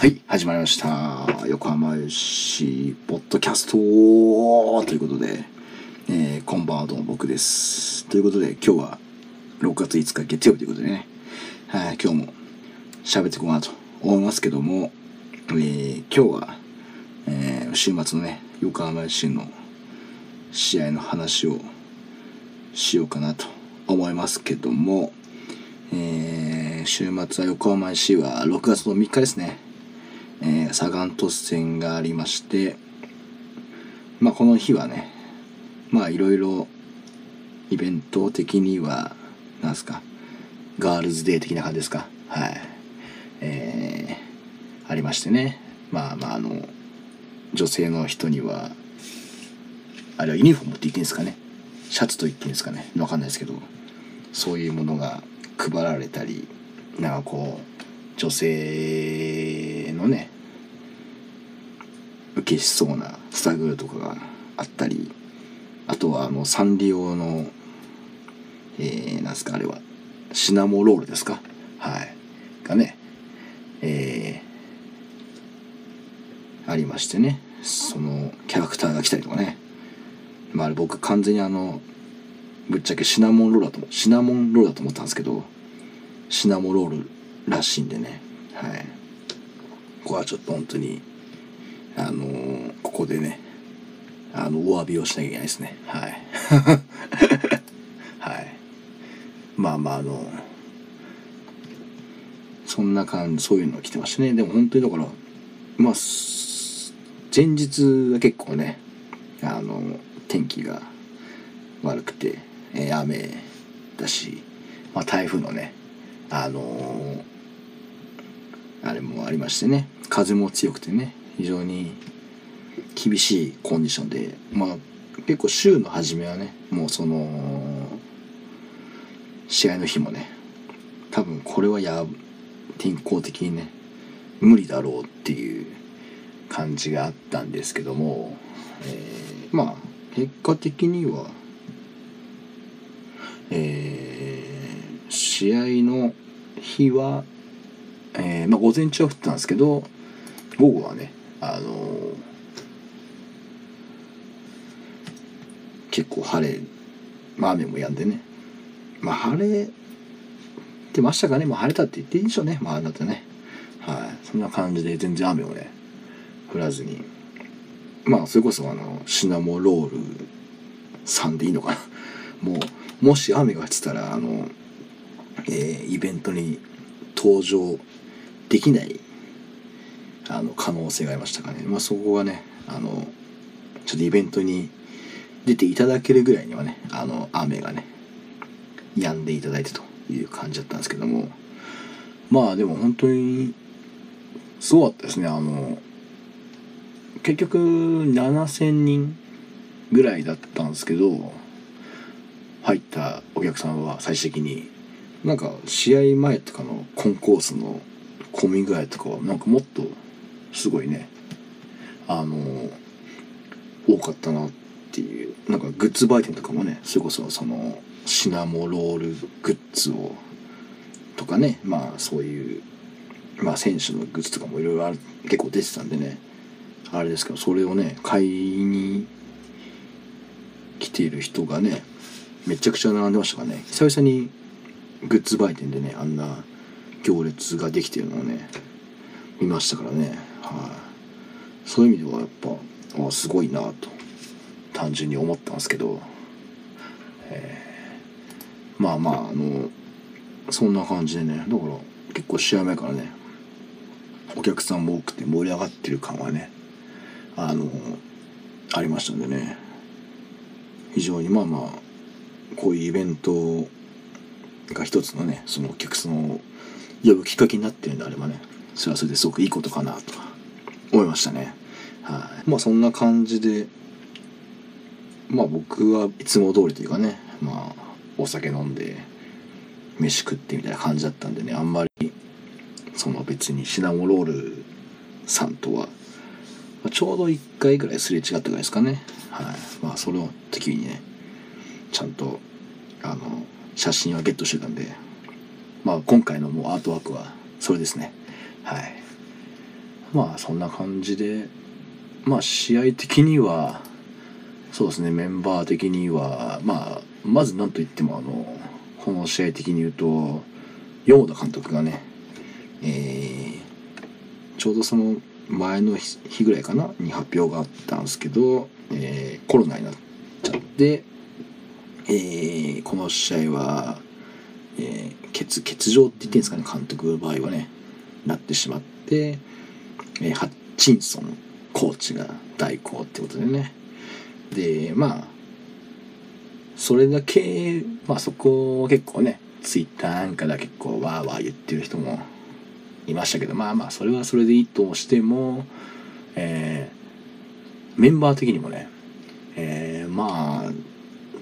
はい、始まりました。横浜市ポッドキャストということで、えー、こんばんはどうも僕です。ということで、今日は6月5日月曜日ということでね、はい、今日も喋っていこうかなと思いますけども、えー、今日は、えー、週末のね、横浜市の試合の話をしようかなと思いますけども、えー、週末は横浜市は6月の3日ですね。えー、サガン鳥戦がありまして、まあこの日はね、まあいろいろイベント的には、なんすか、ガールズデー的な感じですか。はい。えー、ありましてね。まあまああの、女性の人には、あれはユニフォームって言っていいんですかね。シャツと言っていいんですかね。わかんないですけど、そういうものが配られたり、なんかこう、女性のね受けしそうなスタグルとかがあったりあとはあのサンリオのえー、なんすかあれはシナモロールですか？はい。がねえー、ありましてね。そのキャラクターが来たりとかね。まあ僕完全にあのぶっちゃけシナモンロールだとシナモンロールだと思ったんですけどシナモロールらしいんでね。はい。ここはちょっと本当にあのー、ここでねあのお詫びをしなきゃいけないですね。はい。はい。まあまああのそんな感じそういうの来てましたね。でも本当にだからまあ前日は結構ねあの天気が悪くて、えー、雨だし、まあ、台風のねあのー、あれもありましてね風も強くてね非常に厳しいコンディションでまあ結構週の初めはねもうその試合の日もね多分これはや天候的にね無理だろうっていう感じがあったんですけども、えー、まあ結果的にはえー、試合の日は、えー、まあ午前中は降ったんですけど午後はねあの、結構晴れまあ雨も止んでね。まあ晴れてましたかね。まあ晴れたって言っていいんでしょうね。まあだってね。はい。そんな感じで全然雨をね降らずに。まあそれこそあのシナモロールさんでいいのかな。もうもし雨が降ってたらあの、えー、イベントに登場できないあの可能性がありましたかね、まあ、そこがねあのちょっとイベントに出ていただけるぐらいにはねあの雨がね止んでいただいてという感じだったんですけども。まあでも本当にすごかったですね。あの結局7,000人ぐらいだったんですけど入ったお客さんは最終的になんか試合前とかのコンコースの混み具合とかはなんかもっとすごいね。あの多かったなっていう。なんかグッズ売店とかもねそれこそそのシナモロールグッズをとかねまあそういうまあ選手のグッズとかもいろいろある結構出てたんでね。あれですけどそれをね買いに来ている人がねめちゃくちゃ並んでましたからね。久々にグッズ売店でねあんな行列ができてるのをね見ましたからね。はい。そういう意味ではやっぱあすごいなと単純に思ったんですけど、えー、まあまああのそんな感じでねだから結構試合前からねお客さんも多くて盛り上がってる感はねあのありましたんでね。非常にまあまあこういうイベントが一つのねそのお客さんを呼ぶきっかけになってるんであればねそれはそれですごくいいことかなと。思いましたね。はい。まあそんな感じでまあ僕はいつも通りというかねまあお酒飲んで飯食ってみたいな感じだったんでねあんまりその別にシナモロールさんとはまあちょうど1回ぐらいすれ違ったぐらいですかね。はい。まあそれを時にねちゃんとあの写真はゲットしてたんでまあ今回のもうアートワークはそれですね。はい。まあそんな感じでまあ試合的にはそうですねメンバー的にはまあまず何といってもあのこの試合的に言うとヨ田監督がね、えー、ちょうどその前の日ぐらいかなに発表があったんですけど、えー、コロナになっちゃって、えー、この試合は、えー、欠欠場って言ってんですかね監督の場合はねなってしまって、え、ハッチンソンコーチが代行ってことでね。でまあそれだけまあそこ結構ねツイッターなんかで結構わーわー言ってる人もいましたけどまあまあそれはそれでいいとしても、えー、メンバー的にもね、えー、まあ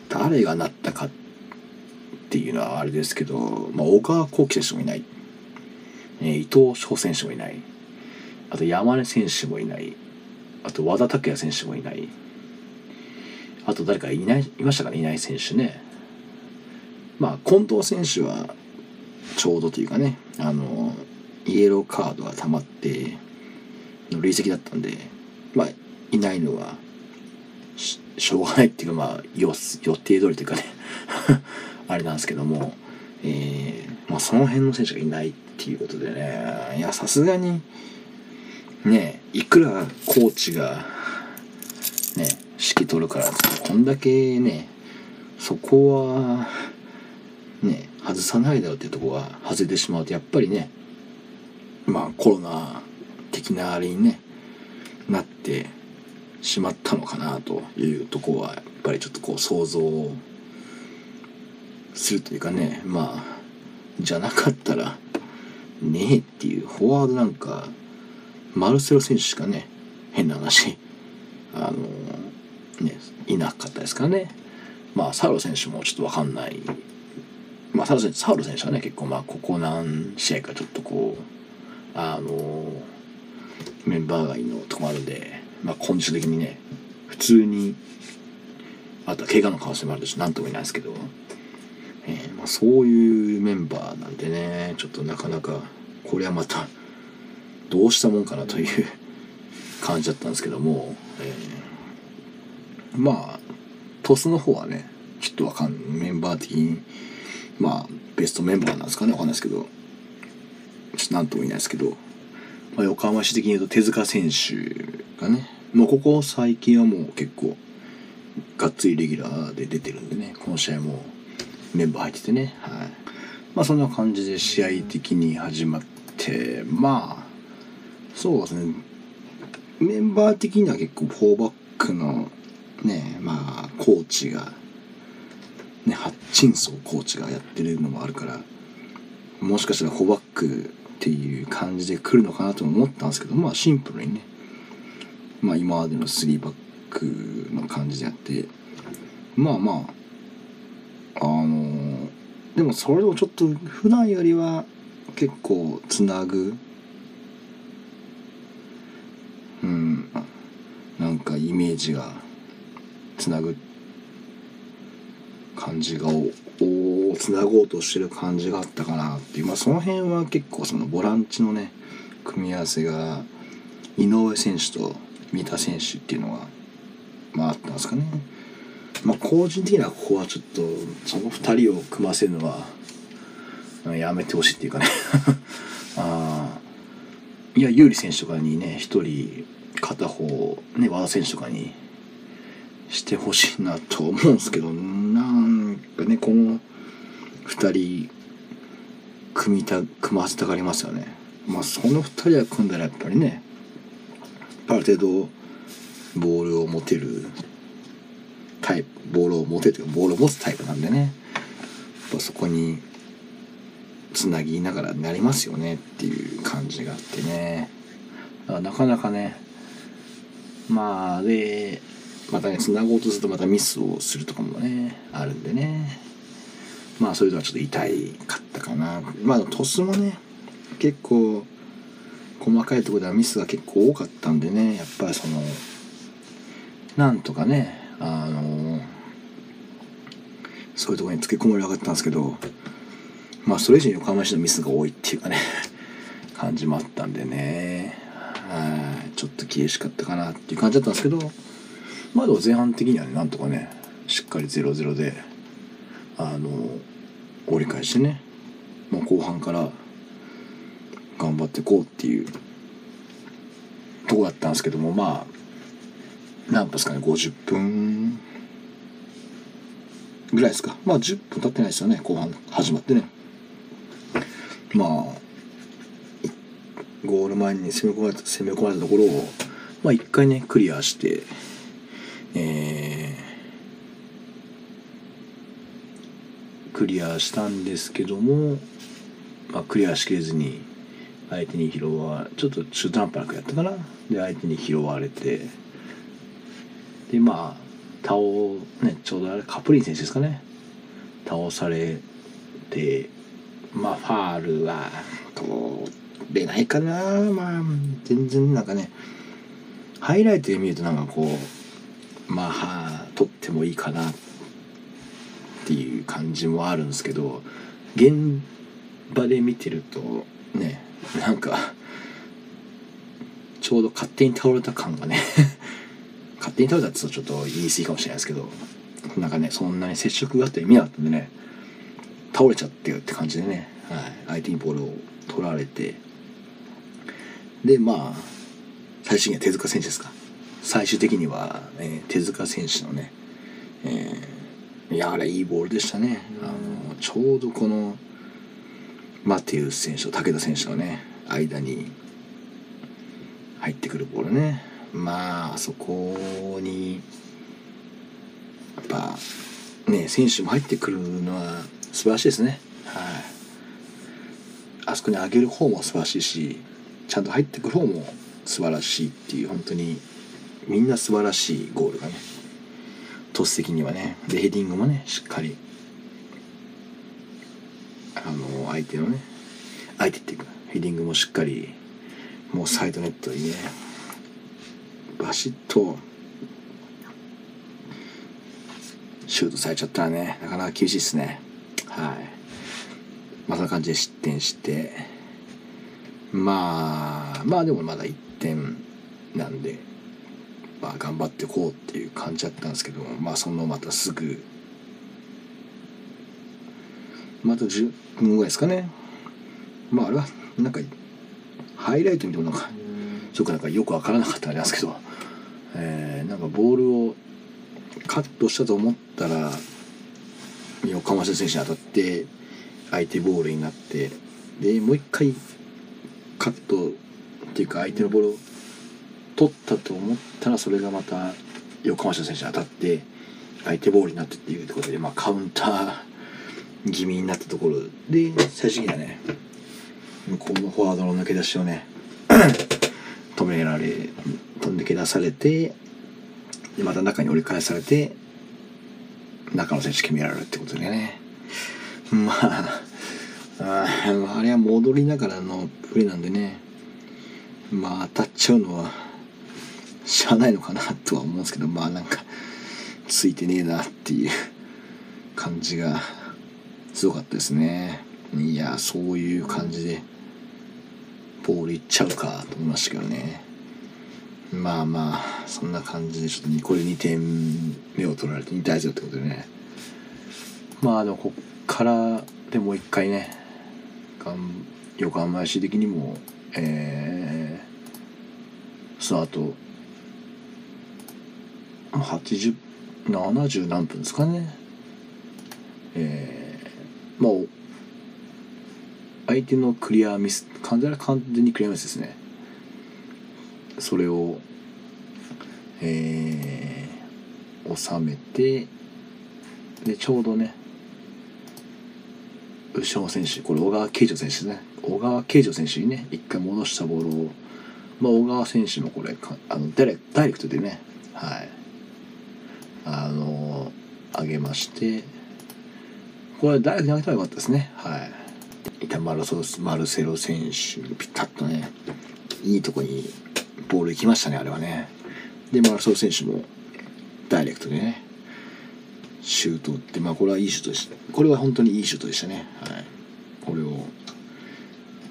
誰がなったかっていうのはあれですけど、まあ、小川幸輝選手もいない、えー、伊藤翔選手もいない。あと山根選手もいない。あと和田拓也選手もいない。あと誰かいないいましたかね？いない選手ね。まあ近藤選手はちょうどというかね。あのイエローカードが溜まっての累積だったんでまあいないのはししょうがないっていうかまあ予予定通りというかね。あれなんですけども、えー、まあその辺の選手がいないっていうことでね。いやさすがにねいくらコーチがね指揮取るからこんだけねそこはね外さないだろうっていうとこが外れてしまうとやっぱりねまあコロナ的なあれにねなってしまったのかなというとこはやっぱりちょっとこう想像するというかねまあじゃなかったらねえっていうフォワードなんかマルセロ選手しかね変な話あのねいなかったですからね。まあサウロ選手もちょっと分かんない。まあサウロ選手サウロ選手はね結構まあここ何試合かちょっとこうあのメンバー外のとこもあるんで、まあ、コンディション的にね普通にあとは怪我の可能性もあるし何とも言えないですけど、えー、まあ、そういうメンバーなんでねちょっとなかなかこれはまたどうしたもんかなという感じだったんですけども、えー、まあトスの方はねちょっとわかんメンバー的にまあベストメンバーなんですかねわかんないですけど。ちょっと何とも言えないですけど、まあ、横浜市的に言うと手塚選手がねもうここ最近はもう結構がっつりレギュラーで出てるんでねこの試合もメンバー入っててねはい。まあそんな感じで試合的に始まってまあそうですね。メンバー的には結構4バックのねまあコーチがねハッチンソーコーチがやってるのもあるからもしかしたら4バックっていう感じで来るのかなと思ったんですけどまあシンプルにねまあ今までの3バックの感じでやってまあまああのでもそれでもちょっと普段よりは結構つなぐうんなんかイメージがつなぐ感じがをつなごうとしてる感じがあったかなっていう。まあその辺は結構そのボランチのね組み合わせが井上選手と三田選手っていうのがまああったんですかね。まあ個人的にはここはちょっとその2人を組ませるのはやめてほしいっていうかね。あいや有利選手とかにね1人片方ね和田選手とかにしてほしいなと思うんですけどなんかねこの2人組みた組ませたがりますよね。まあその2人は組んだらやっぱりねある程度ボールを持てるタイプボールを持てるというかボールを持つタイプなんでねやっぱそこにつなぎながらなりますよねっていう感じがあってね。なかなかねまあでまたねつなごうとするとまたミスをするとかもねあるんでね。まあそれとはちょっと痛いかったかな。まあトスもね結構細かいところではミスが結構多かったんでね。やっぱりそのなんとかねあのそういうところにつけ込まれなかったんですけどまあそれ以上に横浜市のミスが多いっていうかね感じもあったんでね。はい。ちょっと厳しかったかなっていう感じだったんですけどまあでも前半的にはねなんとかねしっかり0-0であの折り返してねもう後半から頑張っていこうっていうとこだったんですけどもまあ何分ですかね50分ぐらいですか。まあ10分経ってないですよね後半始まってね。まあゴール前に攻め込まれた攻め込まれたところをまあ一回ねクリアしてえー、クリアしたんですけども、まあ、クリアしきれずに相手に拾わちょっと中途半端なくやったかな。で相手に拾われてでまあ倒ねちょうどあれカプリン選手ですかね。倒されてまあファールは通れないかな。まあ全然なんかねハイライトで見るとなんかこうまあは取ってもいいかなっていう感じもあるんですけど現場で見てるとねなんかちょうど勝手に倒れた感がね 勝手に倒れたってちょっと言い過ぎかもしれないですけどなんかねそんなに接触があった意味なかったんでね倒れちゃってよって感じでね、はい、相手にボールを取られてでまあ最終的には手塚選手ですか。最終的には、えー、手塚選手のね、えー、いやあれいいボールでしたね。あのちょうどこのマテウス選手と武田選手のね間に入ってくるボールね。まああそこにやっぱね選手も入ってくるのは素晴らしいですね。はい。あそこに上げる方も素晴らしいしちゃんと入ってくる方も素晴らしいっていう本当にみんな素晴らしいゴールがねトス的にはね。でヘディングもねしっかりあの相手のね相手っていうかヘディングもしっかりもうサイドネットにねバシッとシュートされちゃったらねなかなか厳しいですね。はい。まあそんな感じで失点してまあまあでもまだ1点なんでまあ頑張っていこうっていう感じだったんですけどまあそのまたすぐまた10分ぐらいですかね。まああれはなんかハイライト見てもなんかちょっとなんかよく分からなかったんですけど、えー、なんかボールをカットしたと思ったら横浜選手に当たって相手ボールになってでもう一回カットっていうか相手のボールを取ったと思ったらそれがまた横浜市の選手に当たって相手ボールになってっていうころで、まあ、カウンター気味になったところで最終的にはね向こうのフォワードの抜け出しをね 止められ飛んでけ出されてでまた中に折り返されて中野選手決められるってことでね。まあああれは戻りながらのプレーなんでね。まあ当たっちゃうのはしゃあないのかなとは思うんですけどまあなんかついてねえなっていう感じがすごかったですね。いやそういう感じでボールいっちゃうかと思いましたけどね。まあまあそんな感じでちょっとこれ2点目を取られて2対0ってことでね。まあでもこっからでもう一回ね横浜市的にもえー、その後8070何分ですかね。えー、まあ相手のクリアミス完全完全にクリアミスですね。それをえー、収めてでちょうどね後ろ選手これ小川慶次選手ですね。小川慶次選手にね一回戻したボールを、まあ、小川選手のこれあのダイレクトでねはい。あの上げまして。これダイレクトに上げたらよかったですね。はい。板丸マルセロ選手ピタッとねいいとこにボール行きましたねあれはね。でマルセロ選手もダイレクトでねシュートってまあこれはいいシュートでした。これは本当にいいシュートでしたね。はい。これを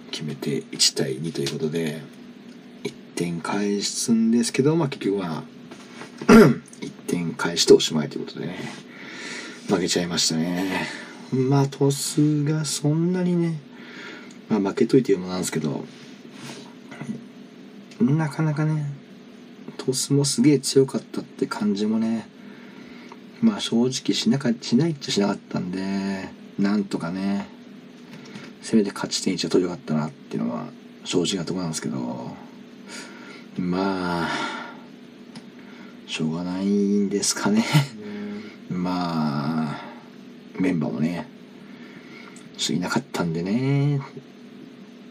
決めて1対2ということで1点返すんですけど、まあ、結局は 1点返しておしまいということでね。負けちゃいましたね。まあトスがそんなにね、まあ、負けといていうもなんですけどなかなかねトスもすげえ強かったって感じもねまあ正直しなかしないっちゃしなかったんでなんとかねせめて勝ち点1は取りよかったなっていうのは正直なところなんですけどまあしょうがないんですかね。まあメンバーもねちょっといなかったんでね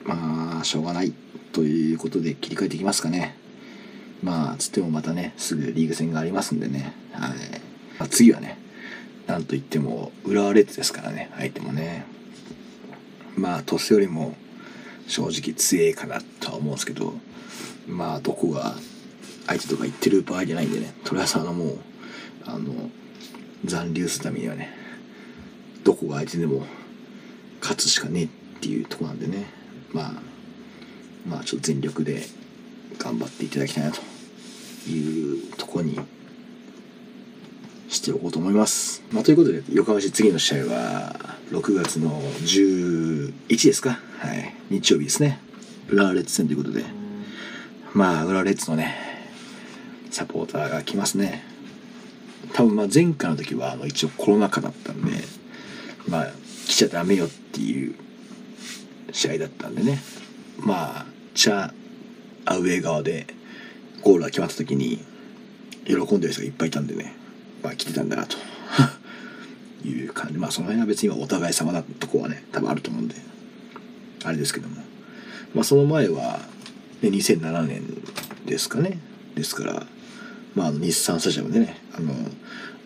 まあしょうがないということで切り替えていきますかね。まあつってもまたねすぐリーグ戦がありますんでね。はい、まあ、次はねなんといっても浦和レッズですからね相手もね。まあ鳥栖よりも正直強いかなとは思うんですけどまあどこが相手とか言ってる場合じゃないんでね鳥羽さんのもうあの残留するためにはねどこが相手でも勝つしかねえっていうとこなんでねまあまあちょっと全力で頑張っていただきたいなというとこにしておこうと思います。まあ、ということで横浜市次の試合は6月の11ですか？はい。日曜日ですね。浦和レッズ戦ということで。まあ浦和レッズのねサポーターが来ますね。多分まあ前回の時はあの一応コロナ禍だったんでまあ来ちゃダメよっていう試合だったんでね。まあじゃあアウェー側でゴールが決まった時に喜んでる人がいっぱいいたんでね。まあ来てたんだなと。いう感じ。まあその辺は別にお互い様なとこはね多分あると思うんで。あれですけども。まあその前は、ね、2007年ですかね。ですからまああの日産スタジアムでねあの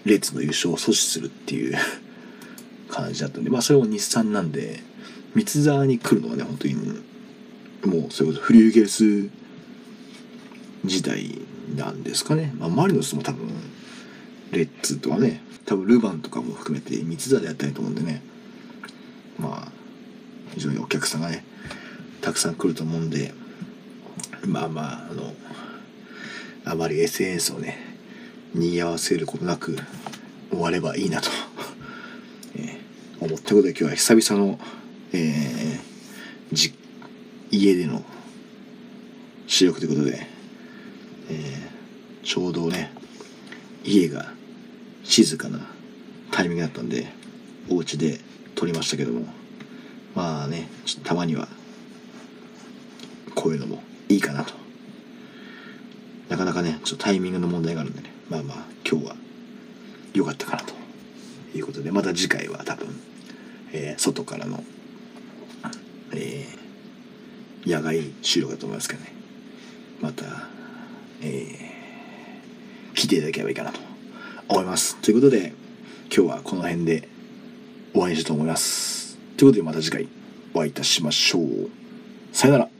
レッツの優勝を阻止するっていう 感じだったんで。まあそれも日産なんで三沢に来るのはね本当にもうそれこそフリューゲルス時代なんですかね。まあマリノスも多分レッツとはね多分ルヴァンとかも含めて三沢でやったりと思うんでね。まあ非常にお客さんがねたくさん来ると思うんでまあまああのあまり SNS をね賑わせることなく終わればいいなと、えー、思ったことで今日は久々の、えー、じ家での視力ということで、えー、ちょうどね家が静かなタイミングだったんでお家で撮りましたけども。まあねちょっとたまにはこういうのもいいかなと。なかなかねちょっとタイミングの問題があるんでね。まあまあ今日は良かったかなと。いうことでまた次回は多分、えー、外からの、えー、野外収録だと思いますけどね。また、えー、来ていただければいいかなと。思います。ということで、今日はこの辺で終わりにしたいと思います。ということでまた次回お会いいたしましょう。さよなら。